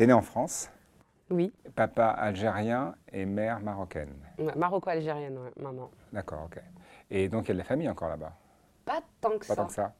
Tu es né en France, Oui, papa algérien et mère marocaine. Maroco-algérienne, ouais, maman. D'accord, ok. Et donc il y a de la famille encore là-bas Pas tant que Pas ça. tant que ça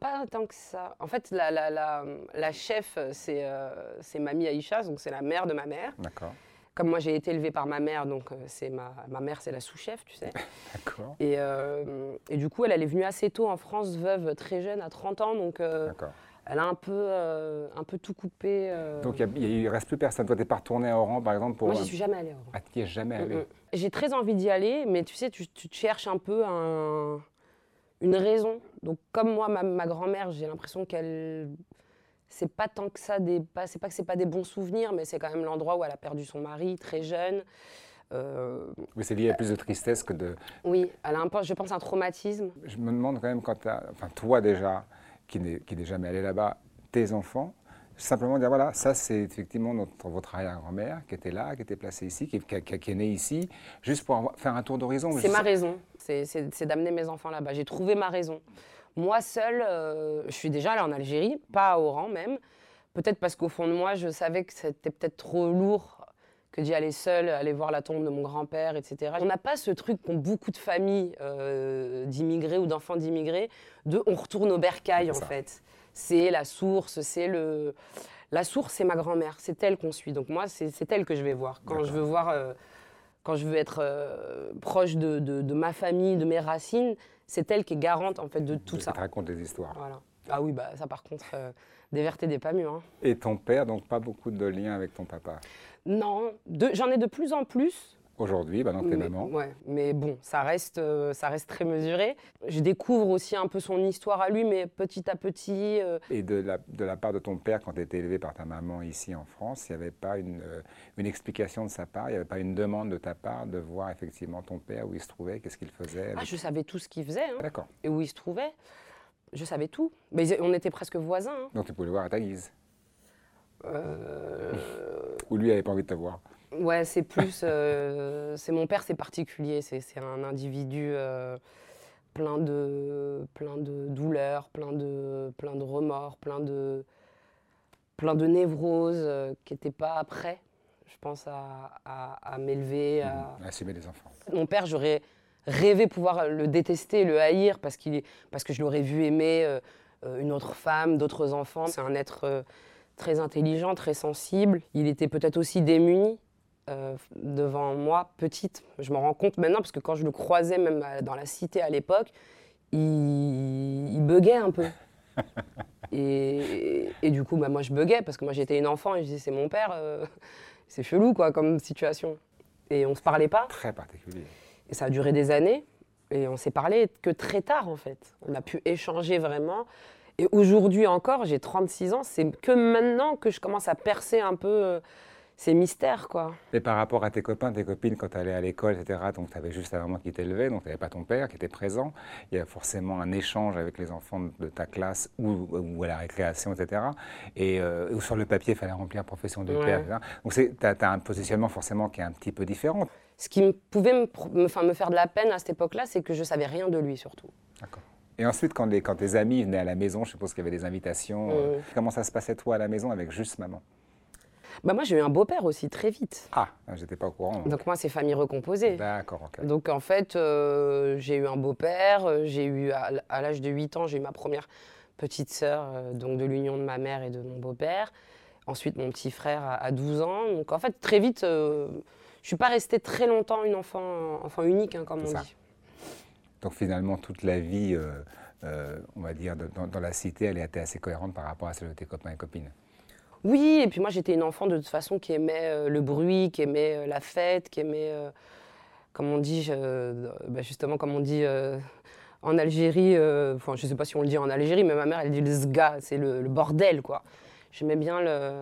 Pas tant que ça. En fait, la, la, la, la chef, c'est euh, Mamie Aïcha, donc c'est la mère de ma mère. D'accord, Comme moi, j'ai été élevée par ma mère, donc euh, c'est ma, ma mère, c'est la sous-chef, tu sais. d'accord, Et, euh, et du coup, elle, elle est venue assez tôt en France, veuve, très jeune, à 30 ans, donc euh, d'accord. Elle a un peu, euh, un peu tout coupé. euh. Donc il ne reste plus personne. Toi, tu n'es pas retourné à Oran, par exemple, pour... moi, j'y suis jamais allée. en vrai. Ah, tu n'y es jamais Mm, allé mm. J'ai très envie d'y aller, mais tu sais, tu, tu te cherches un peu un- une raison. Donc, comme moi, ma, ma grand-mère, j'ai l'impression qu'elle. C'est pas tant que ça des. Pas, c'est pas que c'est pas des bons souvenirs, mais c'est quand même l'endroit où elle a perdu son mari très jeune. Euh, Oui, c'est lié à plus de tristesse que de... oui, elle a un peu, je pense, un traumatisme. Je me demande quand même quand Enfin, toi déjà, qui n'est jamais allé là-bas, tes enfants, simplement dire, voilà, ça c'est effectivement notre, votre arrière-grand-mère qui était là, qui était placée ici, qui, qui- qui- est née ici, juste pour avoir- faire un tour d'horizon. C'est ma sais- raison, c'est- c'est c'est d'amener mes enfants là-bas. J'ai trouvé ma raison. Moi seule, euh, je suis déjà allée en Algérie, pas à Oran même. Peut-être parce qu'au fond de moi, je savais que c'était peut-être trop lourd que d'y aller seule, aller voir la tombe de mon grand-père, etc. On n'a pas ce truc qu'ont beaucoup de familles euh, d'immigrés ou d'enfants d'immigrés, de on retourne au bercail en ça. fait. C'est la source, c'est le... La source, c'est ma grand-mère, c'est elle qu'on suit. Donc moi, c'est elle que je vais voir. Quand je veux voir... euh, quand je veux être euh, proche de, de- de ma famille, de mes racines, c'est elle qui est garante en fait de tout ça. te raconte des histoires. Voilà. Ah oui, bah ça par contre, euh, des vertes et des pas mûres. hein. Et ton père, donc pas beaucoup de liens avec ton papa? Non, j'en ai de plus en plus. Aujourd'hui, bah, t'es mais, maman. ouais, mais bon, ça reste, euh, ça reste très mesuré. Je découvre aussi un peu son histoire à lui, mais petit à petit. euh, Et de la, de la part de ton père, quand tu étais élevé par ta maman ici en France, il n'y avait pas une, euh, une explication de sa part, il n'y avait pas une demande de ta part de voir effectivement ton père, où il se trouvait, qu'est-ce qu'il faisait. ah, je savais tout ce qu'il faisait hein, D'accord. et où il se trouvait. Je savais tout. Mais on était presque voisins. hein. Donc tu pouvais le voir à ta guise. Euh, Ou lui n'avait pas envie de te voir. Ouais, c'est plus. euh, c'est mon père, c'est particulier. C'est un individu euh, plein de, plein de douleurs, plein de, plein de remords, plein de, plein de névroses euh, qui n'étaient pas prêts, je pense, à, à- à m'élever. à- Assumer les enfants. Mon père, j'aurais rêvé pouvoir le détester, le haïr, parce, qu'il parce que je l'aurais vu aimer une autre femme, d'autres enfants. C'est un être très intelligent, très sensible. Il était peut-être aussi démuni euh, devant moi, petite. Je m'en rends compte maintenant, parce que quand je le croisais même à- dans la cité à l'époque, il, il buguait un peu. Et, et du coup, bah, moi, je buguais, parce que moi, j'étais une enfant, et je disais, c'est mon père, euh, c'est chelou, quoi, comme situation. Et on se parlait pas. Très particulier. Et ça a duré des années. Et on s'est parlé que très tard, en fait. On a pu échanger vraiment. Et aujourd'hui encore, j'ai 36 ans, c'est que maintenant que je commence à percer un peu euh, ces mystères, quoi. Et par rapport à tes copains, tes copines, quand tu allais à l'école, etc., donc tu avais juste ta maman qui t'élevait, donc tu n'avais pas ton père qui était présent. Il y a forcément un échange avec les enfants de ta classe ou, ou à la récréation, etc. Et euh, ou sur le papier, il fallait remplir profession de Ouais. père, etc. Donc tu as, un positionnement forcément qui est un petit peu différent. Ce qui me pouvait me, me- enfin, me faire de la peine à cette époque-là, c'est que je savais rien de lui, surtout. D'accord. Et ensuite, quand, les, quand tes amis venaient à la maison, je suppose qu'il y avait des invitations. euh, Ouais. comment ça se passait toi à la maison avec juste maman? Bah, moi, j'ai eu un beau-père aussi, très vite. Ah, j'étais pas au courant. Donc moi, c'est famille recomposée. D'accord, ok. Donc en fait, euh, j'ai eu un beau-père, euh, j'ai eu à, l'âge de 8 ans, j'ai eu ma première petite sœur, euh, donc de l'union de ma mère et de mon beau-père. Ensuite, mon petit frère à, à 12 ans. Donc en fait, très vite, euh, je suis pas restée très longtemps une enfant, enfant unique, hein, comme on ça. dit. Donc finalement, toute la vie, euh, euh, on va dire, de- dans, dans la cité, elle était assez cohérente par rapport à celle de tes copains et copines. Oui, et puis moi, j'étais une enfant de toute façon qui aimait euh, le bruit, qui aimait la fête, qui aimait, comme on dit, bah, justement, comme on dit en Algérie, enfin, je sais pas si on le dit en Algérie, mais ma mère, elle dit le zga, c'est le, le bordel, quoi. J'aimais bien le.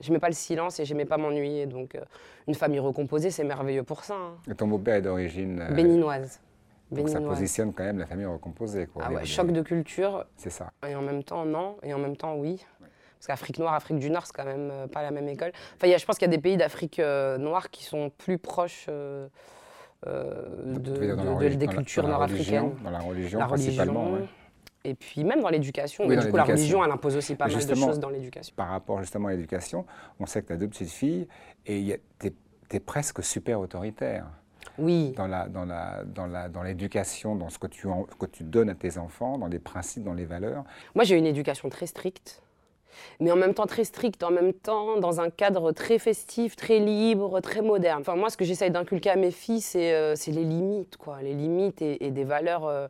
J'aimais pas le silence et j'aimais pas m'ennuyer. Donc, euh, une famille recomposée, c'est merveilleux pour ça. hein. Et ton beau-père est d'origine. euh, Béninoise. Donc ça positionne quand même la famille recomposée. Quoi, Ah ouais, choc de culture, C'est ça. et en même temps, non. Et en même temps, oui. Parce qu'Afrique noire, Afrique du Nord, c'est quand même euh, pas la même école. Enfin, y a- je pense qu'il y a des pays d'Afrique euh, noire qui sont plus proches euh, de, de- de- des cultures nord-africaines. Dans la religion, La principalement. religion, ouais. Et puis même dans l'éducation, Oui, du coup la religion, elle impose aussi pas mal de choses dans l'éducation. Par rapport justement à l'éducation, on sait que tu as deux petites filles et tu es, presque super autoritaire Oui, dans la- dans la- dans la- dans l'éducation, dans, ce que tu, en- que tu donnes à tes enfants, dans les principes, dans les valeurs. moi j'ai une éducation très stricte, mais en même temps très stricte, en même temps dans un cadre très festif, très libre, très moderne. Enfin moi ce que j'essaye d'inculquer à mes filles, c'est euh, c'est les limites, quoi, les limites et, et des valeurs. euh,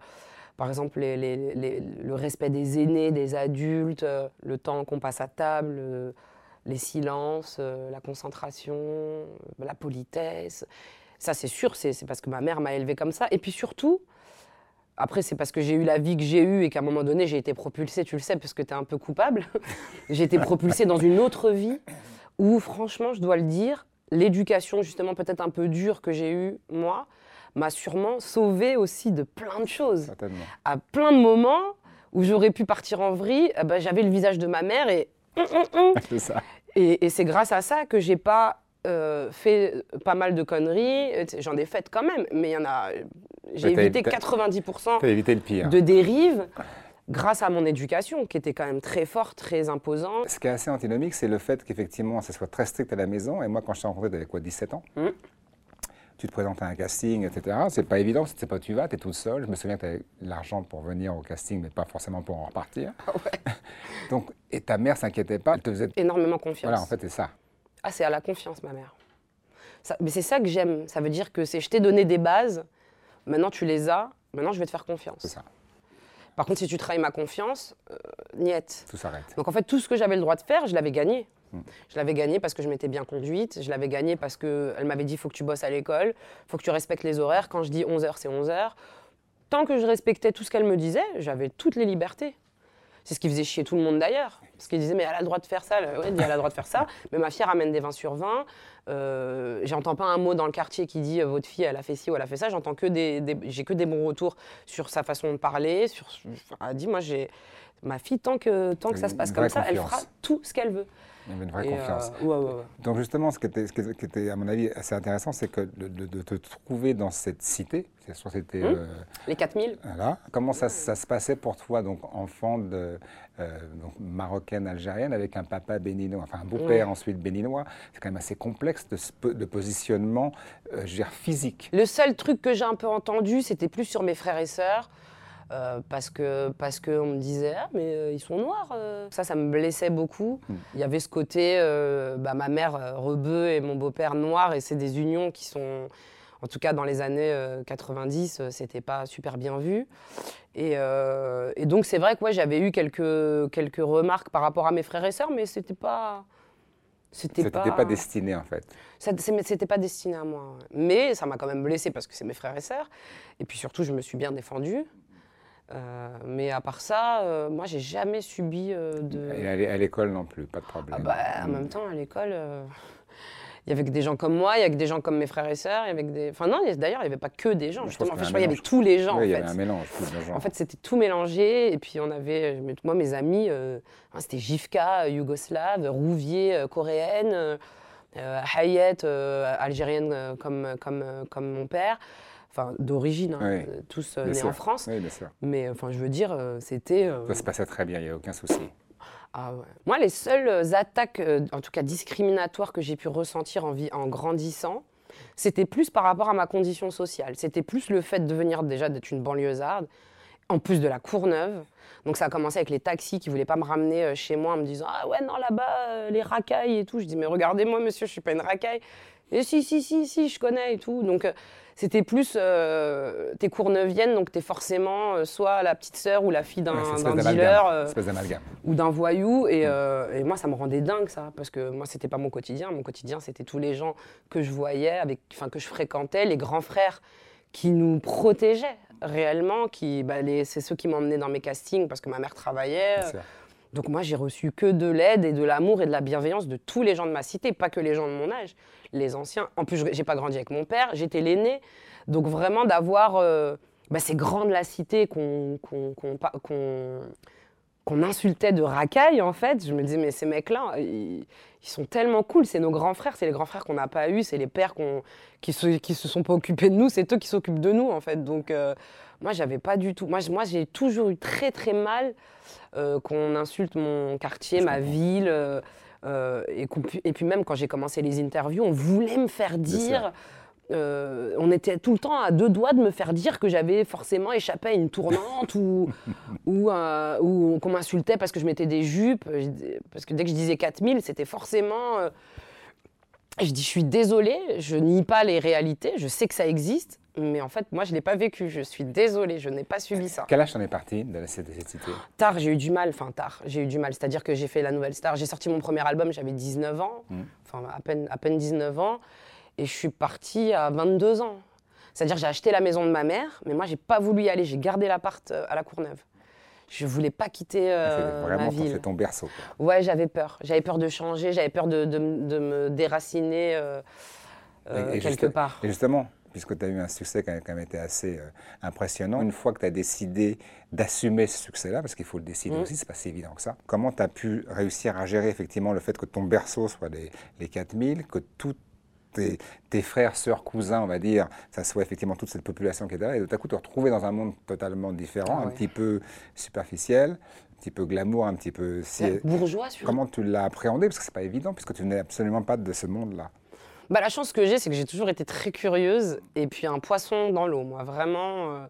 par exemple, les- les- les- le respect des aînés, des adultes, euh, le temps qu'on passe à table, les silences, la concentration, la politesse. Ça, c'est sûr, c'est parce que ma mère m'a élevée comme ça. Et puis surtout, après, c'est parce que j'ai eu la vie que j'ai eue et qu'à un moment donné, j'ai été propulsée, tu le sais, parce que tu es un peu coupable. j'ai été propulsée dans une autre vie où, franchement, je dois le dire, l'éducation, justement, peut-être un peu dure que j'ai eue, moi, m'a sûrement sauvée aussi de plein de choses à plein de moments où j'aurais pu partir en vrille, eh ben, j'avais le visage de ma mère et hum, hum, hum. Ça. et, et c'est grâce à ça que j'ai pas euh, fait pas mal de conneries. Euh, J'en ai faites quand même, mais il y en a. J'ai évité t'as- 90% Tu as évité le pire. de dérives grâce à mon éducation qui était quand même très forte, très imposante. Ce qui est assez antinomique, c'est le fait qu'effectivement, ça soit très strict à la maison. Et moi, quand je t'ai rencontré, tu avais quoi, 17 ans Mm. Tu te présentes à un casting, etc. C'est pas évident, tu sais pas où tu vas, tu es toute seule. Je me souviens que tu avais l'argent pour venir au casting, mais pas forcément pour en repartir. Donc, et ta mère s'inquiétait pas, elle te faisait. Énormément confiance. Voilà, en fait, c'est ça. Ah, c'est à la confiance, ma mère. Ça- mais c'est ça que j'aime. Ça veut dire que c'est je t'ai donné des bases, maintenant tu les as, maintenant je vais te faire C'est confiance. ça. Par contre, si tu trahis ma confiance, euh, niette. Tout s'arrête. Donc en fait, tout ce que j'avais le droit de faire, je l'avais gagné. Mm. Je l'avais gagné parce que je m'étais bien conduite, je l'avais gagné parce qu'elle m'avait dit faut que tu bosses à l'école, faut que tu respectes les horaires. Quand je dis 11h, c'est 11h. Tant que je respectais tout ce qu'elle me disait, j'avais toutes les libertés. C'est ce qui faisait chier tout le monde d'ailleurs. Parce qu'ils disaient, mais elle a le droit de faire ça. Oui, elle a le droit de faire ça. Mais ma fille ramène des 20 sur 20. Euh, J'entends pas un mot dans le quartier qui dit, euh, votre fille, elle a fait ci ou elle a fait ça. J'entends que des, des- j'ai que des bons retours sur sa façon de parler. Sur, elle dit, moi, j'ai ma fille, tant que, tant que ça se passe comme ça, elle fera tout ce qu'elle veut. Il y avait une vraie Et, confiance. euh, ouais, ouais, ouais. Donc justement, ce qui était, ce qui était- à mon avis, assez intéressant, c'est que de, de- de te trouver dans cette cité, c'est sûr c'était... Hum. euh, Les 4000 voilà. Comment ça, ça se passait pour toi, donc enfant de, euh, donc, marocaine, algérienne, avec un papa béninois, enfin un beau-père ensuite béninois C'est quand même assez complexe de, de positionnement, euh, je veux dire, physique. Le seul truc que j'ai un peu entendu, c'était plus sur mes frères et sœurs. Euh, parce que parce qu'on me disait ah mais euh, ils sont noirs euh. ça ça me blessait beaucoup Mm. il y avait ce côté bah, ma mère rebeu et mon beau-père noir et c'est des unions qui sont en tout cas dans les années euh, 90 euh, c'était pas super bien vu et, et donc c'est vrai que ouais, j'avais eu quelques quelques remarques par rapport à mes frères et sœurs mais c'était pas c'était pas, pas destiné en fait. C'était pas destiné à moi. Mais ça m'a quand même blessée parce que c'est mes frères et sœurs. Et puis surtout, je me suis bien défendue. Euh, mais à part ça, euh, moi, j'ai jamais subi euh, de. Et à l'é- à l'école non plus, pas de problème. Ah bah, en même temps, à l'école, euh, il y avait que des gens comme moi, il y avait que des gens comme mes frères et sœurs, il y avait que des. Enfin, non, il d'ailleurs, il n'y avait pas que des gens, Je justement. pense Enfin, je y crois qu'il y avait tous les gens, Oui, il y avait un mélange. En fait, c'était tout mélangé. Et puis, on avait, moi, mes amis, hein, c'était Jivka, yougoslave, Rouvier, coréenne, Hayet, algérienne comme, comme, comme mon père. Enfin, d'origine, hein, Oui, euh, tous euh, nés sûr. en France. Oui, bien sûr. Mais enfin, je veux dire, euh, c'était. Ça se passait très bien, il n'y a aucun souci. ah ouais. Moi, les seules attaques, en tout cas discriminatoires, que j'ai pu ressentir en, vie- en grandissant, c'était plus par rapport à ma condition sociale. C'était plus le fait de venir déjà d'être une banlieusarde, en plus de la Courneuve. Donc ça a commencé avec les taxis qui voulaient pas me ramener chez moi en me disant ah ouais non là-bas les racailles et tout. Je dis mais regardez-moi monsieur, je suis pas une racaille. Et si si si si je connais et tout. Donc c'était plus euh, t'es courneuvienne donc t'es forcément euh, soit la petite sœur ou la fille d'un Ouais, dealer. euh, ou d'un voyou. Et, euh, et moi, ça me rendait dingue, ça. Parce que moi, c'était pas mon quotidien. Mon quotidien, c'était tous les gens que je voyais, avec, enfin, que je fréquentais, les grands frères qui nous protégeaient réellement. Qui, bah, c'est ceux qui m'emmenaient dans mes castings parce que ma mère travaillait. Donc moi, j'ai reçu que de l'aide et de l'amour et de la bienveillance de tous les gens de ma cité, pas que les gens de mon âge, les anciens. En plus, je- j'ai pas grandi avec mon père, j'étais l'aîné. Donc vraiment d'avoir euh, bah, ces grands de la cité qu'on qu'on- qu'on insultait de racailles, en fait. Je me disais, mais ces mecs-là, ils, sont tellement cool. C'est nos grands frères, c'est les grands frères qu'on n'a pas eus, c'est les pères qui, se, qui se sont pas occupés de nous, c'est eux qui s'occupent de nous, en fait. Donc, euh, moi, j'avais pas du tout. Moi, moi j'ai toujours eu très, très mal euh, qu'on insulte mon quartier, ma ville. Euh, et, et, puis, même quand j'ai commencé les interviews, on voulait me faire dire. Euh, on était tout le temps à deux doigts de me faire dire que j'avais forcément échappé à une tournante ou, ou, euh, ou qu'on m'insultait parce que je mettais des jupes. Parce que dès que je disais 4000, c'était forcément. Euh, je dis, je suis désolée, je nie pas les réalités, je sais que ça existe, mais en fait, moi, je ne l'ai pas vécu. Je suis désolée, je n'ai pas subi ça. Quel âge t'en es parti de cette, cité? Tard, j'ai eu du mal. Enfin, tard, j'ai eu du mal. C'est-à-dire que j'ai fait la Nouvelle Star. J'ai sorti mon premier album, j'avais 19 ans. Mmh. Enfin, à peine, à peine 19 ans. Et je suis partie à 22 ans. C'est-à-dire j'ai acheté la maison de ma mère, mais moi, j'ai pas voulu y aller. J'ai gardé l'appart euh, à la Courneuve. Je voulais pas quitter euh, vraiment ma ville. ton berceau. Ouais, j'avais peur. J'avais peur de changer. J'avais peur de, de, me déraciner euh, quelque part. Et justement, puisque tu as eu un succès qui a quand même été assez impressionnant, une fois que tu as décidé d'assumer ce succès-là, parce qu'il faut le décider mmh. aussi, c'est pas si évident que ça, comment tu as pu réussir à gérer effectivement le fait que ton berceau soit les, les 4000, que tout tes, frères, sœurs, cousins, on va dire, ça soit effectivement toute cette population qui est là, et tout à coup te retrouver dans un monde totalement différent, ah un petit peu superficiel, un petit peu glamour, un petit peu... bourgeois, surtout. Comment tu l'as appréhendé? Parce que c'est pas évident, puisque tu n'es absolument pas de ce monde-là. Bah, la chance que j'ai, c'est que j'ai toujours été très curieuse, et puis un poisson dans l'eau, moi, vraiment... Euh,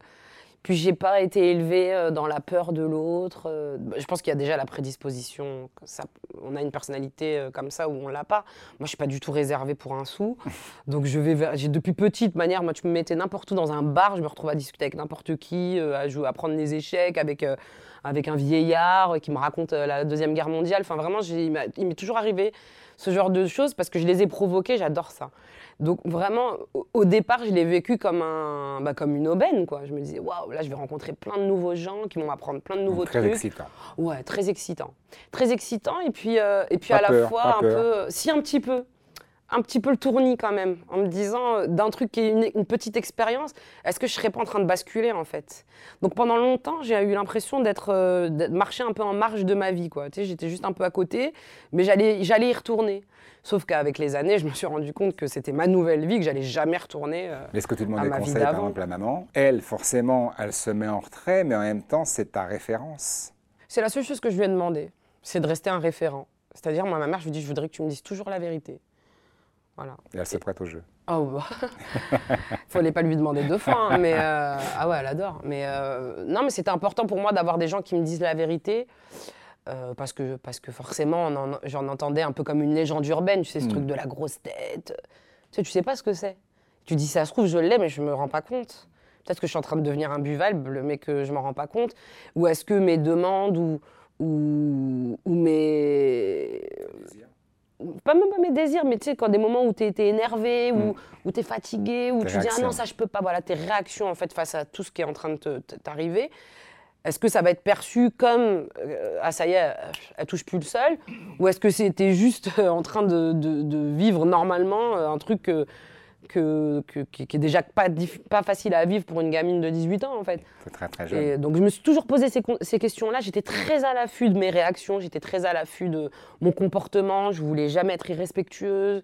puis j'ai pas été élevée euh, dans la peur de l'autre. Euh, bah, je pense qu'il y a déjà la prédisposition. Ça, on a une personnalité euh, comme ça ou on l'a pas. Moi, je suis pas du tout réservée pour un sou. Donc je vais j'ai depuis petite manière, moi tu me mettais n'importe où dans un bar, je me retrouve à discuter avec n'importe qui, à jouer, à prendre des échecs avec avec un vieillard qui me raconte la deuxième guerre mondiale. Enfin vraiment, il m'est toujours arrivé ce genre de choses parce que je les ai provoquées. J'adore ça. Donc vraiment, au départ, je l'ai vécu comme, un, bah, comme une aubaine. Quoi. Je me disais, waouh, là, je vais rencontrer plein de nouveaux gens qui vont m'apprendre plein de nouveaux trucs. Très excitant. Ouais, très excitant. Très excitant. Et puis, euh, et puis à la fois, un peu. Si, un petit peu un petit peu le tournis quand même, en me disant euh, d'un truc qui est une, petite expérience, est-ce que je serais pas en train de basculer en fait? Donc pendant longtemps, j'ai eu l'impression d'être euh, marcher un peu en marge de ma vie quoi. Tu sais, j'étais juste un peu à côté, mais j'allais j'allais y retourner. Sauf qu'avec les années, je me suis rendu compte que c'était ma nouvelle vie, que j'allais jamais retourner. Euh, Est-ce que tu demandes des conseils, par exemple, à maman? Elle, forcément, elle se met en retrait, mais en même temps, c'est ta référence. C'est la seule chose que je lui ai demandé, c'est de rester un référent. C'est-à-dire, moi, ma mère, je lui dis, je voudrais que tu me dises toujours la vérité. Voilà. Et elle se prête au jeu. Oh, bah. fallait pas lui demander deux fois, hein, mais euh, ah ouais, elle adore. Mais euh, non, mais c'était important pour moi d'avoir des gens qui me disent la vérité. Euh, parce, que, parce que forcément, j'en entendais un peu comme une légende urbaine, tu sais, ce hmm. truc de la grosse tête. Tu sais, tu sais pas ce que c'est. Tu dis, ça se trouve, je l'ai, mais je me rends pas compte. Peut-être que je suis en train de devenir un buval, mais que je m'en rends pas compte. Ou est-ce que mes demandes ou, ou, ou mes. Pas même pas mes désirs, mais tu sais, quand des moments où tu es, énervé, ou où, tu es fatigué, où tu dis, ah non, ça je peux pas. Voilà, tes réactions en fait face à tout ce qui est en train de t'arriver. Est-ce que ça va être perçu comme euh, ah ça y est, elle touche plus le sol, ou est-ce que c'était juste euh, en train de, vivre normalement euh, un truc que, qui est déjà pas, pas facile à vivre pour une gamine de 18 ans en fait. très très jeune. donc je me suis toujours posé ces, ces questions-là. J'étais très à l'affût de mes réactions, j'étais très à l'affût de mon comportement. Je voulais jamais être irrespectueuse.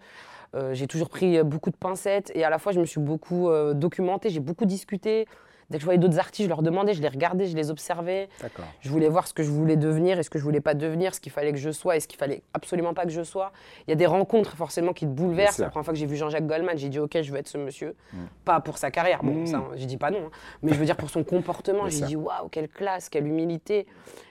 j'ai toujours pris beaucoup de pincettes et à la fois je me suis beaucoup documentée, j'ai beaucoup discuté. Dès que je voyais d'autres artistes, je leur demandais, je les regardais, je les observais. Je voulais voir ce que je voulais devenir et ce que je voulais pas devenir, ce qu'il fallait que je sois et ce qu'il fallait absolument pas que je sois. Il y a des rencontres forcément qui te bouleversent. La première fois que j'ai vu Jean-Jacques Goldman, j'ai dit ok, je veux être ce monsieur. Mm. Pas pour sa carrière, bon, mm. ça, dis pas non, hein. mais je veux dire pour son comportement. j'ai dit waouh, quelle classe, quelle humilité.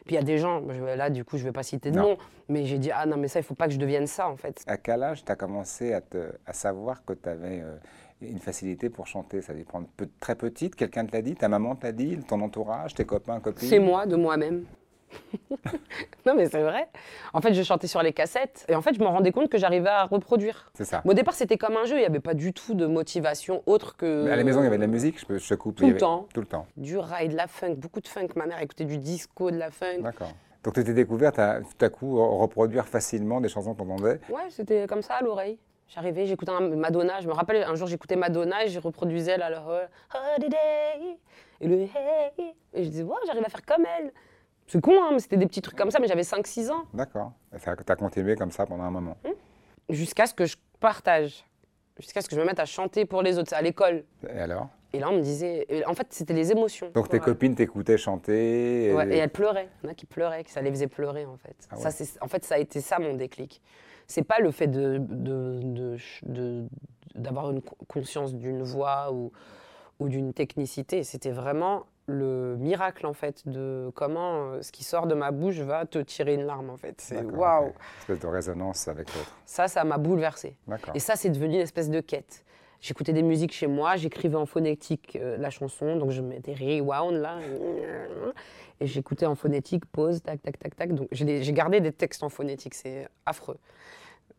Puis il y a des gens, là du coup je vais pas citer de nom, mais j'ai dit ah non mais ça il faut pas que je devienne ça en fait. À quel âge tu as commencé à, te, à savoir que tu avais euh, une facilité pour chanter Ça dépend de très petite, quelqu'un te l'a dit, ta maman t'a dit, ton entourage, tes copains, copines? C'est moi, de moi-même. non mais c'est vrai. En fait, je chantais sur les cassettes et en fait, je me rendais compte que j'arrivais à reproduire. C'est ça. au départ, c'était comme un jeu. Il n'y avait pas du tout de motivation autre que. Mais à la maison, il y avait de la musique. Je, je coupe. Tout le temps. Tout le temps. Du rail, de la funk, beaucoup de funk. Ma mère écoutait du disco, de la funk. D'accord. Donc tu étais découverte à tout à coup reproduire facilement des chansons qu'on entendait? Ouais, c'était comme ça à l'oreille. J'arrivais, j'écoutais Madonna. Je me rappelle un jour, j'écoutais Madonna et je reproduisais la, le Holiday et le Hey. Et je disais, wow, j'arrive à faire comme elle. C'est con, hein, mais c'était des petits trucs comme ça, mais j'avais 5-6 ans. D'accord. Et t'as continué comme ça pendant un moment. Jusqu'à ce que je partage, jusqu'à ce que je me mette à chanter pour les autres, à l'école. Et alors? Et là, on me disait. en fait, c'était les émotions. Donc tes copines t'écoutaient chanter. Ouais, et elles pleuraient. Il y en a qui pleuraient, que ça les faisait pleurer en fait. Ah ouais. en fait, ça a été ça mon déclic. C'est pas le fait de, d'avoir une co- conscience d'une voix ou, ou d'une technicité. C'était vraiment le miracle en fait de comment euh, ce qui sort de ma bouche va te tirer une larme en fait. C'est waouh. Espèce de résonance avec l'autre. Ça, ça m'a bouleversée. Et ça, c'est devenu une espèce de quête. J'écoutais des musiques chez moi, j'écrivais en phonétique euh, la chanson, donc je mettais rewound là, et j'écoutais en phonétique, pause, tac, tac, tac, tac. Donc j'ai gardé des textes en phonétique, c'est affreux.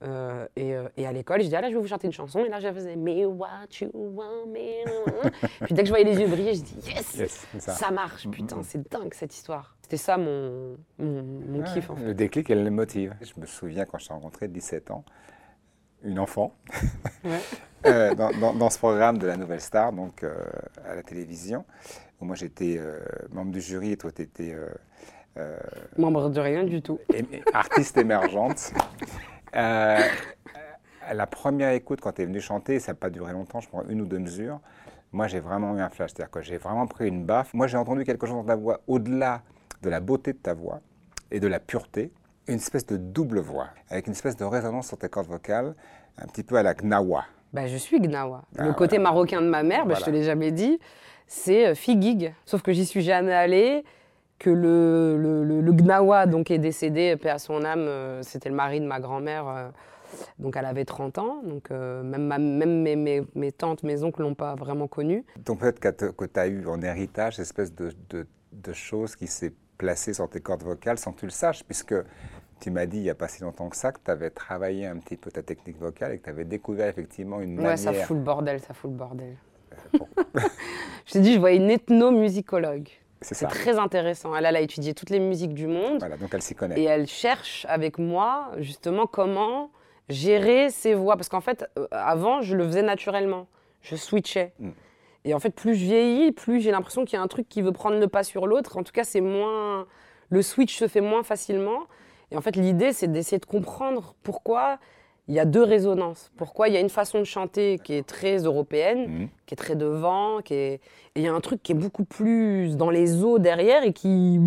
Euh, et, euh, et à l'école, je dis, ah là, je vais vous chanter une chanson. Et là, je faisais, me what you want, me. Puis dès que je voyais les yeux briller, je dis, yes, ça. ça. marche, putain, c'est dingue cette histoire. C'était ça mon, mon, mon Ouais, kiff en fait. Le déclic, elle le motive. Je me souviens quand je t'ai rencontré, 17 ans, une enfant, Ouais. euh, dans, dans- dans ce programme de la Nouvelle Star, donc euh, à la télévision, où moi j'étais euh, membre du jury et toi tu étais Membre de rien du tout. artiste émergente. À la première écoute, quand tu es venu chanter, ça n'a pas duré longtemps, je prends une ou deux mesures. Moi, j'ai vraiment eu un flash. C'est-à-dire que j'ai vraiment pris une baffe. Moi, j'ai entendu quelque chose dans ta voix, au-delà de la beauté de ta voix et de la pureté, une espèce de double voix, avec une espèce de résonance sur tes cordes vocales, un petit peu à la Gnawa. Bah, je suis Gnawa. Ah, le côté voilà. marocain de ma mère, bah, je te Voilà. l'ai jamais dit, c'est euh, Figig. Sauf que j'y suis jamais allée, que le, le, le- le Gnawa donc, est décédé, paix à son âme, euh, c'était le mari de ma grand-mère, euh, donc elle avait 30 ans. Donc euh, même, ma- même mes, mes, mes tantes, mes oncles l'ont pas vraiment connu. Donc peut-être que tu as eu en héritage cette espèce de, de, de chose qui s'est placée sur tes cordes vocales sans que tu le saches, puisque tu m'as dit il n'y a pas si longtemps que ça que tu avais travaillé un petit peu ta technique vocale et que tu avais découvert effectivement une Ouais, ça manière. fout le bordel, ça fout le bordel. Bon. je t'ai dit, je voyais une ethnomusicologue. C'est C'est ça. très intéressant. Elle, elle a étudié toutes les musiques du monde. Voilà, donc elle s'y connaît. Et elle cherche avec moi justement comment gérer ses voix. Parce qu'en fait, euh, avant, je le faisais naturellement. Je switchais. Mm. Et en fait, plus je vieillis, plus j'ai l'impression qu'il y a un truc qui veut prendre le pas sur l'autre. En tout cas, c'est moins. Le switch se fait moins facilement. Et en fait, l'idée, c'est d'essayer de comprendre pourquoi il y a deux résonances. Pourquoi il y a une façon de chanter qui est très européenne, Mhm. qui est très devant, qui est... et il y a un truc qui est beaucoup plus dans les os derrière et qui,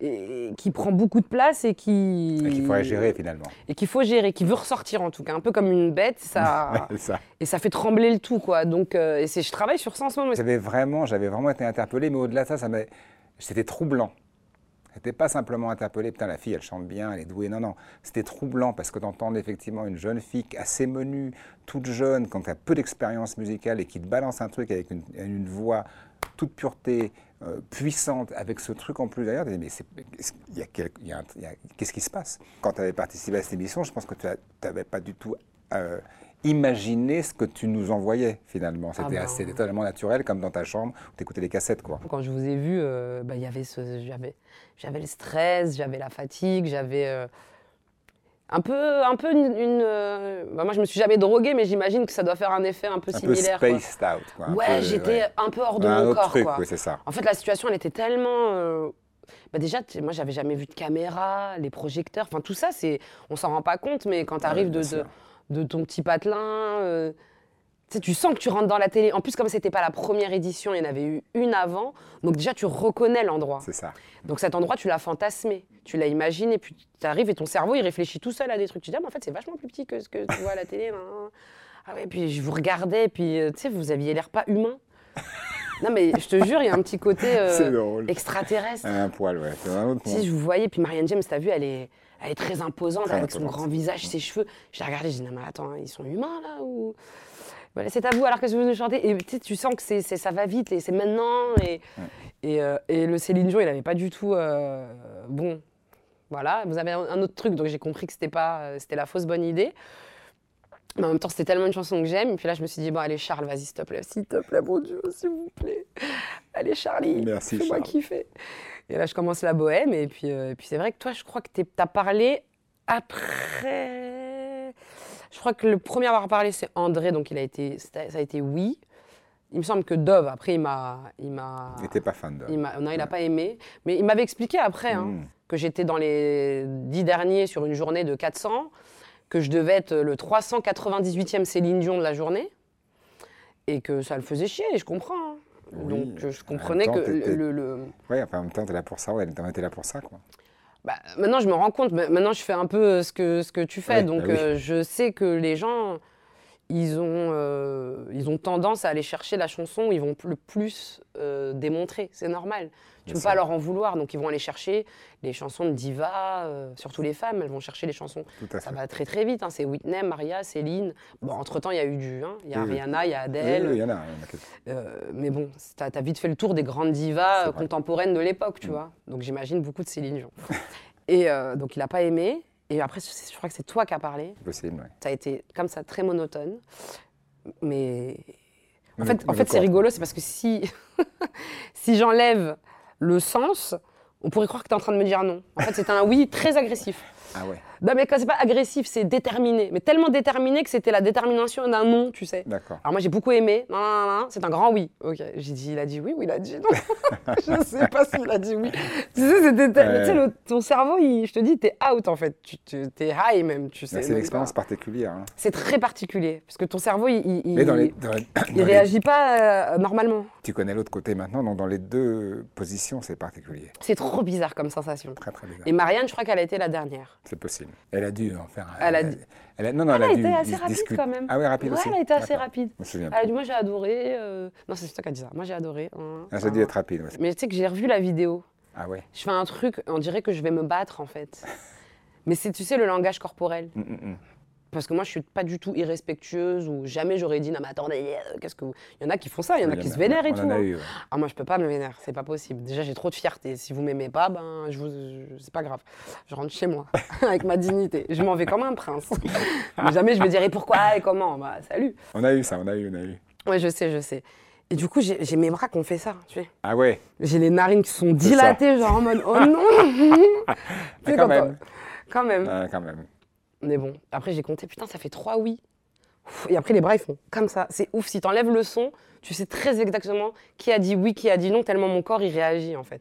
et qui prend beaucoup de place et qui... Et qu'il faudrait gérer finalement. Et qu'il faut gérer, qui veut ressortir en tout cas, un peu comme une bête, ça... Et ça fait trembler le tout, quoi. Donc, euh, et c'est- je travaille sur ça en ce moment. J'avais vraiment, j'avais vraiment été interpellé, mais au-delà de ça, ça c'était troublant. C'était pas simplement interpellé, putain, la fille, elle chante bien, elle est douée. Non, non, c'était troublant parce que d'entendre effectivement une jeune fille assez menue, toute jeune, quand elle a peu d'expérience musicale et qui te balance un truc avec une, voix toute pureté, euh, puissante, avec ce truc en plus derrière, tu dis, mais qu'est-ce qui se passe? Quand tu avais participé à cette émission, je pense que tu n'avais pas du tout euh, imaginé ce que tu nous envoyais finalement. C'était bah. assez totalement naturel, comme dans ta chambre où tu écoutais les cassettes. quoi. Quand je vous ai vu, euh, bah, il y avait ce, j'avais, j'avais le stress, j'avais la fatigue, j'avais euh, un peu, un peu une. une, euh, bah, moi, je me suis jamais droguée, mais j'imagine que ça doit faire un effet un peu Un peu similaire. quoi. spaced out. Quoi. Ouais, peu, j'étais ouais. un peu hors de un mon autre corps, truc, quoi. oui, c'est ça. En fait, la situation, elle était tellement. Bah déjà, moi, j'avais jamais vu de caméra, les projecteurs, enfin tout ça, c'est, on s'en rend pas compte, mais quand tu arrives de, de, de ton petit patelin, euh, tu sens que tu rentres dans la télé. En plus, comme c'était pas la première édition, il y en avait eu une avant, donc déjà tu reconnais l'endroit. C'est ça. Donc cet endroit, tu l'as fantasmé, tu l'as imaginé, puis tu arrives et ton cerveau, il réfléchit tout seul à des trucs. Tu dis, ah, mais en fait, c'est vachement plus petit que ce que tu vois à la télé. nan. Ah ouais, puis je vous regardais, puis euh, tu sais, vous aviez l'air pas humain. non, mais je te jure, il y a un petit côté euh, extraterrestre. Un poil, ouais. C'est un autre Tu sais, monde. je vous voyais, puis Marianne James, t'as vu, elle est, elle est très imposante Très avec son grand visage, ses cheveux. Je l'ai regardée, je dis, non, mais attends, ils sont humains là ou? Voilà, c'est à vous alors que je veux chanter. Et tu sais, tu sens que c'est, ça va vite et c'est maintenant. Et, et, euh, et le Céline Dion, il n'avait pas du tout. euh, bon, voilà, vous avez un, autre truc, donc j'ai compris que c'était pas, euh, c'était la fausse bonne idée. Mais en même temps, c'était tellement une chanson que j'aime. Et puis là, je me suis dit, bon, allez, Charles, vas-y, s'il te plaît, s'il te plaît, mon Dieu, s'il vous plaît. Allez, Charlie, Merci, fais-moi kiffer. Et là, je commence la bohème. Et puis, euh, et puis c'est vrai que toi, je crois que tu as parlé après. Je crois que le premier à avoir parlé, c'est André. Donc, il a été, ça a été oui. il me semble que Dove, après, il m'a. Il n'était pas fan de. il non, il n'a pas aimé. Mais il m'avait expliqué après hein, Mm. que j'étais dans les 10 derniers sur une journée de 400, que je devais être le 398e Céline Dion de la journée, et que ça le faisait chier, et je comprends. Oui, Donc je en comprenais que le- le- Ouais, enfin, en même temps, t'es là pour ça, ouais, t'en étais là pour ça, quoi. Bah, maintenant, je me rends compte. ma- Maintenant, je fais un peu euh, ce que, ce que tu fais. Oui, donc, bah oui. euh, je sais que les gens, ils ont, euh, ils ont tendance à aller chercher la chanson où ils vont le plus euh, démontrer. C'est normal. Tu Bien peux pas leur en vouloir. Donc, ils vont aller chercher les chansons de diva, euh, surtout les femmes. Elles vont chercher les chansons. Tout à Ça fait. va très, très vite. hein. C'est Whitney, Maria, Céline. Bon, entre-temps, il y a eu du. hein. Il y a Oui. Rihanna, il y a Adele. oui, il y en a. y en a Euh, mais bon, tu as, vite fait le tour des grandes divas contemporaines de l'époque, tu Mm. vois. Donc j'imagine beaucoup de Céline Dion. Et euh, donc il n'a pas aimé. Et après, je crois que c'est toi qui as parlé. C'est possible, ouais. Tu as été comme ça, très monotone. Mais en fait, en fait c'est rigolo, c'est parce que si, si j'enlève le sens, on pourrait croire que tu es en train de me dire non. En fait, c'était un oui très agressif. Ah ouais, Non, mais quand c'est pas agressif, c'est déterminé. Mais tellement déterminé que c'était la détermination d'un non, tu sais. d'accord. Alors moi j'ai beaucoup aimé, non, non, non, non, c'est un grand oui. Ok, j'ai dit, il a dit oui ou il a dit non? je sais pas s'il a dit oui. Tu sais, c'était, tu sais, le- ton cerveau, il- je te dis, t'es out en fait, tu, tu- t'es high même, tu sais. C'est une expérience pas. particulière. hein. C'est très particulier parce que ton cerveau, il, il, Mais dans il- les, dans les- il dans les- réagit pas euh, normalement. tu connais l'autre côté maintenant, donc dans les deux positions, c'est particulier. C'est trop bizarre comme sensation. Très très bizarre. Et Marianne, je crois qu'elle a été la dernière. C'est possible. Elle a dû en faire. un- Elle a elle a- non, non, elle, Elle a été assez rapide quand même. Ah oui, rapide ouais, aussi. elle a été assez rapide. Je me souviens. Elle a plus. dit, moi j'ai adoré. euh, Non, c'est toi qui as dit ça. Moi j'ai adoré. hein, Ah, ça a dû être rapide. ouais. Mais tu sais que j'ai revu la vidéo. Ah ouais. Je fais un truc, on dirait que je vais me battre en fait. Mais c'est, tu sais, le langage corporel. Mm, mm, mm. Parce que moi, je suis pas du tout irrespectueuse ou jamais j'aurais dit non mais attendez, euh, qu'est-ce que vous... Il y en a qui font ça, il y en a qui se vénèrent et tout. hein. eu. ouais. Ah moi, je peux pas me vénérer, c'est pas possible. Déjà, j'ai trop de fierté. Si vous m'aimez pas, ben, je vous... c'est pas grave. Je rentre chez moi avec ma dignité. Je m'en vais comme un prince. mais jamais je me dirai pourquoi et comment? Bah salut. On a eu ça, on a eu, on a eu. Ouais, je sais, je sais. Et du coup, j'ai, mes bras qui ont fait ça, tu sais. Ah ouais? J'ai les narines qui sont dilatées, genre en mode oh non. Mais quand même. on- Quand même. Ah, quand même. Mais bon, après j'ai compté, putain, ça fait trois oui. Ouf, Et après les bras ils font comme ça. C'est ouf, si t'enlèves le son, tu sais très exactement qui a dit oui, qui a dit non, tellement mon corps il réagit en fait.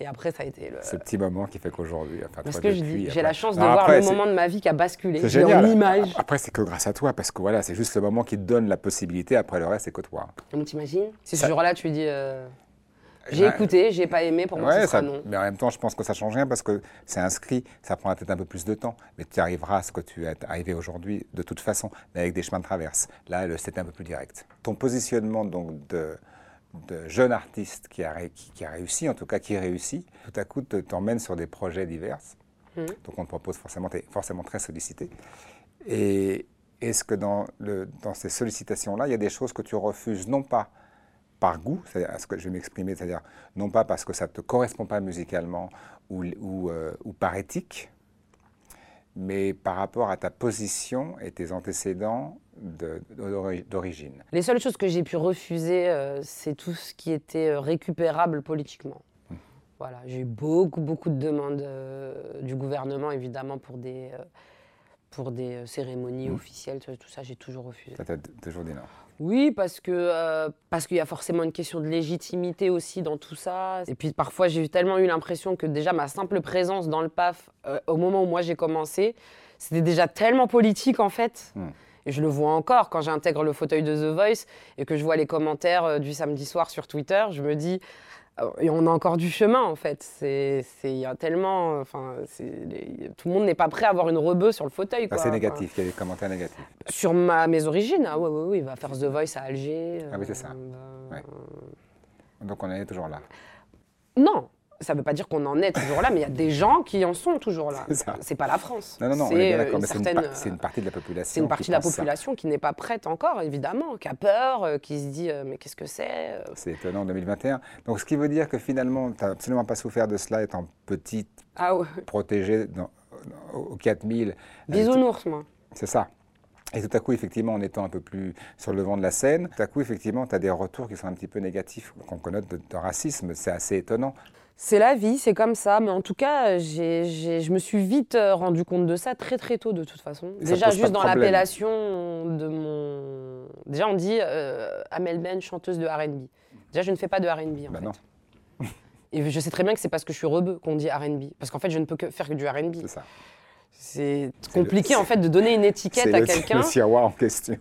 Et après ça a été le. Ce petit moment qui fait qu'aujourd'hui. Enfin, C'est ce toi, que je depuis, dis. J'ai après- la chance de voir après, le moment de ma vie qui a basculé. C'est génial. en image. Après, c'est que grâce à toi, parce que voilà, c'est juste le moment qui te donne la possibilité. Après, le reste, c'est que toi. Donc t'imagines Si ce Ça- jour-là tu dis euh, j'ai Ouais. écouté, j'ai pas aimé, pour moi Ouais, ce sera ça- non. mais en même temps, je pense que ça change rien parce que c'est inscrit, ça prendra peut-être un peu plus de temps, mais tu arriveras à ce que tu es arrivé aujourd'hui de toute façon, mais avec des chemins de traverse. Là, c'était un peu plus direct. Ton positionnement donc de, de jeune artiste qui a, ré- qui, qui a réussi, en tout cas qui réussit, tout à coup te- t'emmène sur des projets divers. Mhm. Donc on te propose forcément, es forcément très sollicité. Et est-ce que dans, le, dans ces sollicitations-là, il y a des choses que tu refuses, non pas par goût, c'est-à-dire à ce que je vais m'exprimer, c'est-à-dire non pas parce que ça ne te correspond pas musicalement ou, ou, euh, ou par éthique, mais par rapport à ta position et tes antécédents de- d'ori- d'origine. Les seules choses que j'ai pu refuser, euh, c'est tout ce qui était euh, récupérable politiquement. Voilà, j'ai eu beaucoup, beaucoup de demandes euh, du gouvernement, évidemment, pour des, pour des euh, cérémonies officielles, tout ça, j'ai toujours refusé. Ça t'a toujours dit non. Oui, parce que euh, parce qu'il y a forcément une question de légitimité aussi dans tout ça. Et puis parfois, j'ai tellement eu l'impression que déjà ma simple présence dans le PAF, euh, au moment où moi j'ai commencé, c'était déjà tellement politique en fait. Hmm. Et je le vois encore quand j'intègre le fauteuil de The Voice et que je vois les commentaires du samedi soir sur Twitter, je me dis. Euh, Et on a encore du chemin en fait. C'est, il y a tellement, enfin, les- tout le monde n'est pas prêt à avoir une rebeu sur le fauteuil. Ah, c'est Enfin, négatif, il y a des commentaires négatifs. sur ma, mes origines, ah il va faire The Voice à Alger. Ah oui, c'est ça. euh, Ouais. Donc on est toujours là. Non, ça ne veut pas dire qu'on en est toujours là, mais il y a des gens qui en sont toujours là. C'est pas la France. Non, non, non, C'est, euh, une c'est une, certaine, une partie de la population. c'est une qui partie de la ça. population qui n'est pas prête encore, évidemment, qui a peur, euh, qui se dit euh, mais qu'est-ce que c'est C'est étonnant en 2021. Donc ce qui veut dire que finalement, tu n'as absolument pas souffert de cela étant petite, Ah ouais, protégée dans, dans- aux 4000. avec bisounours moi. C'est ça. Et tout à coup, effectivement, en étant un peu plus sur le vent de la scène, tout à coup, effectivement, tu as des retours qui sont un petit peu négatifs, qu'on connote de, de racisme. C'est assez étonnant. C'est la vie, c'est comme ça. Mais en tout cas, j'ai- j'ai- je me suis vite euh, rendu compte de ça très très tôt de toute façon. Ça Déjà juste dans l'appellation de mon... Déjà on dit euh, Amel Ben, chanteuse de R&B. Déjà je ne fais pas de R&B en Bah fait. non. Et je sais très bien que c'est parce que je suis rebeu qu'on dit R&B. Parce qu'en fait je ne peux que faire que du R&B. C'est ça. C'est C'est compliqué le- en fait de donner une étiquette C'est à quelqu'un le tiroir en question.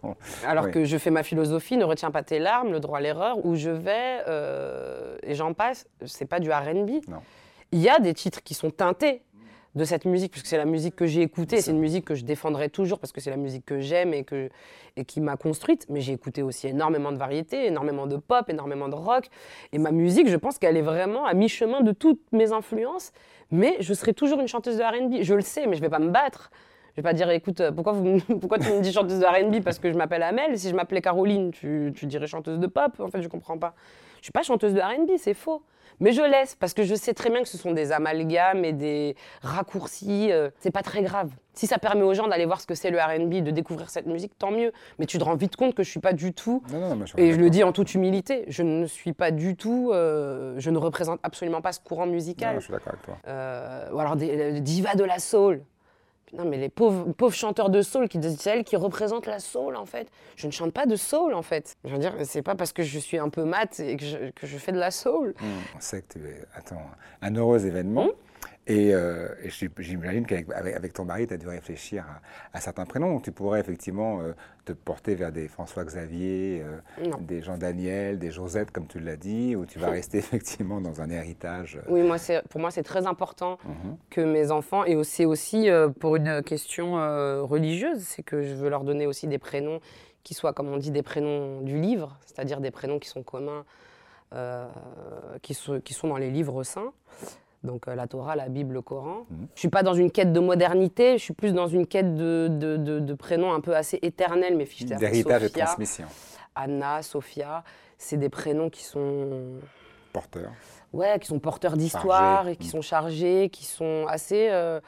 alors Oui. que je fais ma philosophie, ne retiens pas tes larmes, le droit à l'erreur, où je vais, euh, et j'en passe, c'est pas du RB. Il y a des titres qui sont teintés de cette musique, puisque c'est la musique que j'ai écoutée, C'est c'est une musique que je défendrai toujours, parce que c'est la musique que j'aime et, que, et qui m'a construite, mais j'ai écouté aussi énormément de variétés, énormément de pop, énormément de rock, et ma musique, je pense qu'elle est vraiment à mi-chemin de toutes mes influences, mais je serai toujours une chanteuse de RB, je le sais, mais je vais pas me battre. Je vais pas dire, écoute, euh, pourquoi, vous, tu me dis chanteuse de R&B parce que je m'appelle Amel Si je m'appelais Caroline, tu, tu dirais chanteuse de pop En fait, je comprends pas. Je suis pas chanteuse de R&B, c'est faux. Mais je laisse parce que je sais très bien que ce sont des amalgames et des raccourcis. euh, c'est pas très grave. Si ça permet aux gens d'aller voir ce que c'est le R&B, de découvrir cette musique, tant mieux. Mais tu te rends vite compte que je suis pas du tout Non, non, non, je et je le dis en toute humilité, je ne suis pas du tout, euh, je ne représente absolument pas ce courant musical. je suis d'accord avec toi. Euh, ou alors des, des divas de la soul. Non, mais les pauvres, pauvres chanteurs de soul, qui c'est elles qui représentent la soul en fait. Je ne chante pas de soul en fait. Je veux dire, c'est pas parce que je suis un peu mat et que je, que je fais de la soul. On sait que tu es attends, un heureux événement. Mmh. Et, euh, et j'imagine qu'avec avec, avec ton mari, tu as dû réfléchir à, à certains prénoms. Tu pourrais effectivement euh, te porter vers des François-Xavier, euh, des Jean-Daniel, des Josette, comme tu l'as dit, ou tu vas rester effectivement dans un héritage. euh, Oui, moi, pour moi, c'est très important mhm. que mes enfants, et c'est aussi pour une question religieuse, c'est que je veux leur donner aussi des prénoms qui soient, comme on dit, des prénoms du livre, c'est-à-dire des prénoms qui sont communs, qui sont dans les livres saints. Donc euh, la Torah, la Bible, le Coran. Mhm. Je suis pas dans une quête de modernité, je suis plus dans une quête de, de, de- de prénoms un peu assez éternels. Mes fiches D'héritage et transmission. Anna, Sophia, c'est des prénoms qui sont Porteur. ouais, qui sont porteurs d'histoire et qui Mm. sont chargés, qui sont assez. euh,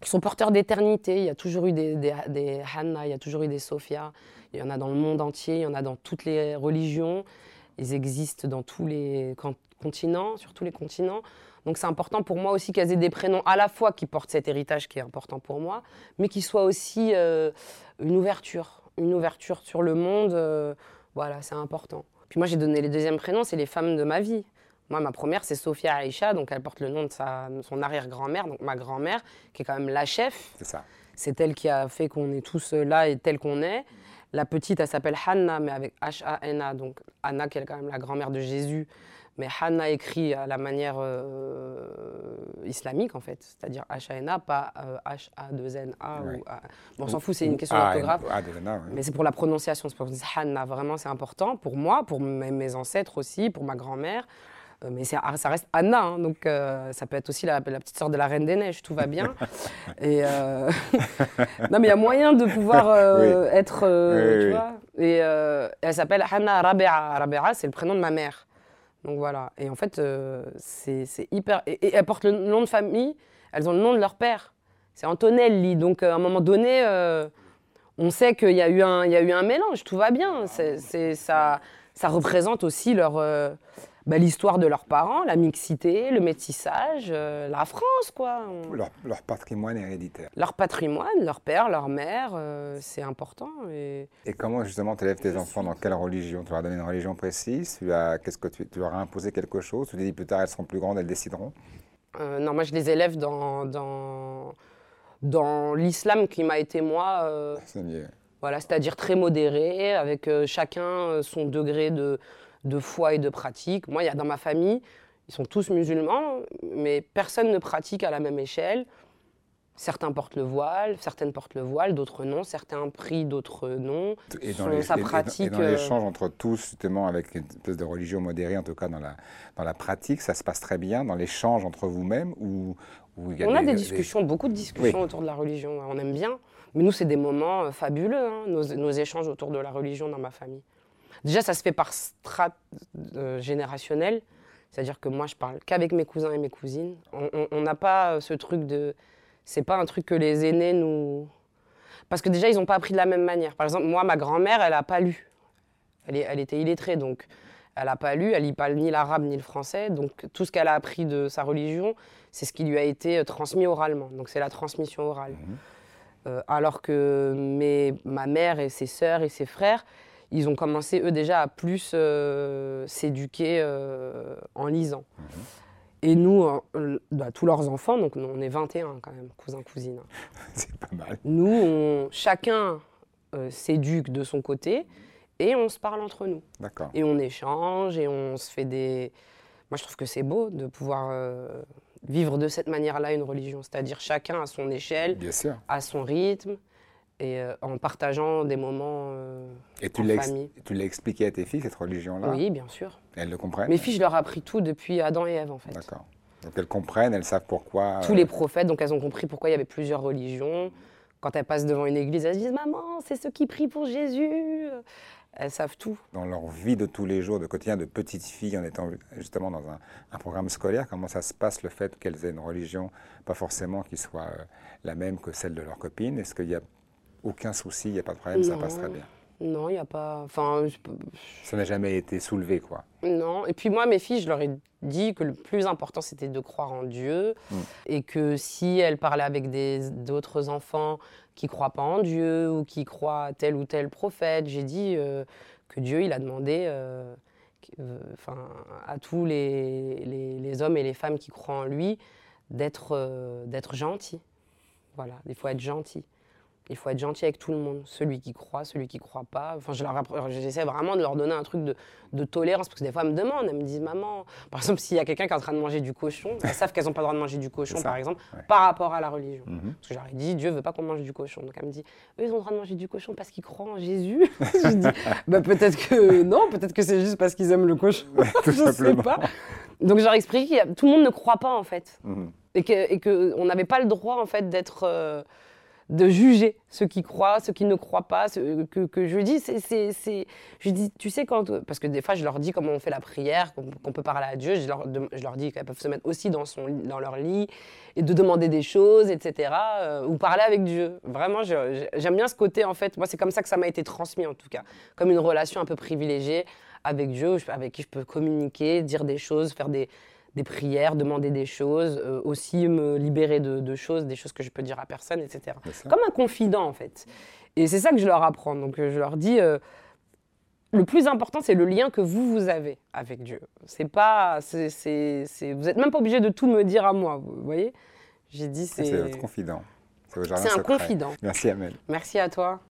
qui sont porteurs d'éternité. Il y a toujours eu des, des, des Hannah, il y a toujours eu des Sophia. Il y en a dans le monde entier, il y en a dans toutes les religions. Ils existent dans tous les can- continents, sur tous les continents. Donc c'est important pour moi aussi qu'elles aient des prénoms à la fois qui portent cet héritage qui est important pour moi, mais qui soient aussi euh, une ouverture, une ouverture sur le monde. euh, voilà, c'est important. Puis moi j'ai donné les deuxièmes prénoms, c'est les femmes de ma vie. Moi, ma première, c'est Sophia Aïcha, donc elle porte le nom de sa, son arrière-grand-mère, donc ma grand-mère, qui est quand même la chef. C'est ça. C'est elle qui a fait qu'on est tous euh, là et tel qu'on est. La petite, elle s'appelle Hanna, mais avec H-A-N-A, donc Anna, qui est quand même la grand-mère de Jésus. Mais Hanna écrit à la manière euh, islamique, en fait, c'est-à-dire H-A-N-A, pas euh, H-A-2-N-A. Ouais. Ou A. Bon, on s'en fout, c'est une question d'orthographe. Ouais. Mais c'est pour la prononciation, c'est pour Hanna, vraiment c'est important pour moi, pour mes, ancêtres aussi, pour ma grand-mère. Euh, mais ça reste Anna, hein, donc euh, ça peut être aussi la, la petite sœur de la Reine des Neiges, tout va bien. Et euh, non, mais il y a moyen de pouvoir euh, être, euh, Oui, tu oui. vois. Et euh, elle s'appelle Hanna Rabea. Rabea, c'est le prénom de ma mère. Donc voilà. Et en fait, euh, c'est hyper. Et, elles portent le nom de famille, elles ont le nom de leur père. C'est Antonelli. Donc euh, à un moment donné. euh, on sait qu'il y, a eu un- y a eu un mélange, tout va bien. Ça, ça représente aussi leur, bah, l'histoire de leurs parents, la mixité, le métissage, euh, la France, quoi. On- Leur, leur patrimoine héréditaire. Leur patrimoine, leur père, leur mère, euh, c'est important. Et... Et comment justement tu élèves tes enfants? Dans quelle religion? Tu leur as donné une religion précise? Tu, as, qu'est-ce que tu, tu leur as imposé quelque chose? Tu dis plus tard elles seront plus grandes, elles décideront Euh, non, moi, je les élève dans, dans, dans l'islam qui m'a été, moi. Voilà, c'est-à-dire très modéré, avec chacun son degré de, de foi et de pratique. Moi, il y a dans ma famille, ils sont tous musulmans, mais personne ne pratique à la même échelle. Certains portent le voile, certaines portent le voile, d'autres non. Certains prient, d'autres non. Et dans, les, sa et- et dans- pratique, et dans euh, l'échange entre tous, justement, avec une espèce de religion modérée, en tout cas dans la, dans la pratique, ça se passe très bien dans l'échange entre vous-même ou, On a des des discussions, beaucoup de discussions Oui. autour de la religion. On aime bien. Mais nous, c'est des moments euh, fabuleux, hein, nos, nos échanges autour de la religion dans ma famille. Déjà, ça se fait par strate euh, générationnelle. C'est-à-dire que moi, je parle qu'avec mes cousins et mes cousines. On- n'a pas euh, ce truc de. C'est pas un truc que les aînés nous. Parce que déjà, ils n'ont pas appris de la même manière. Par exemple, moi, ma grand-mère, elle n'a pas lu. Elle, est- elle était illettrée, donc elle n'a pas lu, elle lit pas ni l'arabe ni le français. Donc tout ce qu'elle a appris de sa religion, c'est ce qui lui a été euh, transmis oralement. Donc c'est la transmission orale. Euh, alors que mes- ma mère et ses sœurs et ses frères, ils ont commencé, eux, déjà à plus euh, s'éduquer euh, en lisant. Et nous, euh, bah, tous leurs enfants, donc on est 21 quand même, cousins, cousines. C'est pas mal. Nous, on- chacun s'éduque de son côté et on se parle entre nous. D'accord. Et on échange et on se fait des... Moi, je trouve que c'est beau de pouvoir vivre de cette manière-là une religion. C'est-à-dire chacun à son échelle, à son rythme et euh, en partageant des moments euh, Et tu en famille. tu l'as expliqué à tes filles, cette religion-là Oui, bien sûr. Elles le comprennent Mes filles, je leur ai appris tout depuis Adam et Ève, en fait. D'accord. Donc elles comprennent, elles savent pourquoi. Tous euh, les prophètes, donc elles ont compris pourquoi il y avait plusieurs religions. Quand elles passent devant une église, elles se disent Maman, c'est ceux qui prient pour Jésus. Elles savent tout. dans leur vie de tous les jours, de quotidien, de petites filles, en étant justement dans un, un programme scolaire, comment ça se passe le fait qu'elles aient une religion, pas forcément qui soit euh, la même que celle de leurs copines? Est-ce qu'il n'y a aucun souci, il n'y a pas de problème, ça Non. passe très bien Non, il n'y a pas. Enfin, je Ça n'a jamais été soulevé, quoi. non. Et puis moi, mes filles, je leur ai dit que le plus important, c'était de croire en Dieu. Mm. Et que si elles parlaient avec des- d'autres enfants qui croient pas en Dieu ou qui croient à tel ou tel prophète, j'ai dit euh, que Dieu, il a demandé. euh, euh, enfin, à tous les, les- les hommes et les femmes qui croient en lui d'être d'être gentils. Voilà, il faut être gentil. Il faut être gentil avec tout le monde, celui qui croit, celui qui croit pas. Enfin, je leur appre- j'essaie vraiment de leur donner un truc de, de tolérance parce que des fois elles me demandent, elles me disent maman. Par exemple, s'il y a quelqu'un qui est en train de manger du cochon, elles savent qu'elles n'ont pas le droit de manger du cochon, par exemple, ouais. par rapport à la religion. Mhm. Parce que je leur ai dit, Dieu veut pas qu'on mange du cochon. Donc elle me dit, eux ils ont le droit de manger du cochon parce qu'ils croient en Jésus. je dis, bah peut-être que non, peut-être que c'est juste parce qu'ils aiment le cochon. tout je sais simplement. pas. Donc je leur explique que tout le monde ne croit pas en fait Mhm. et que, et que n'avait pas le droit en fait d'être euh, de juger ceux qui croient, ceux qui ne croient pas, ceux que, que je dis. C'est je dis tu sais quand parce que des fois je leur dis comment on fait la prière qu'on peut parler à Dieu. Je leur je leur dis qu'elles peuvent se mettre aussi dans son dans leur lit et de demander des choses etc euh, ou parler avec Dieu. Vraiment j'aime bien ce côté en fait. Moi c'est comme ça que ça m'a été transmis en tout cas. Comme une relation un peu privilégiée avec Dieu avec qui je peux communiquer dire des choses faire des des prières, demander des choses, euh, aussi me libérer de, de choses, des choses que je peux dire à personne, etc. Comme un confident en fait. Et c'est ça que je leur apprends. Donc euh, je leur dis, euh, le plus important c'est le lien que vous vous avez avec Dieu. C'est pas, c'est, vous êtes même pas obligé de tout me dire à moi. Vous voyez? J'ai dit C'est c'est, votre confident. C'est un secret. confident. Merci Amel. Merci à toi.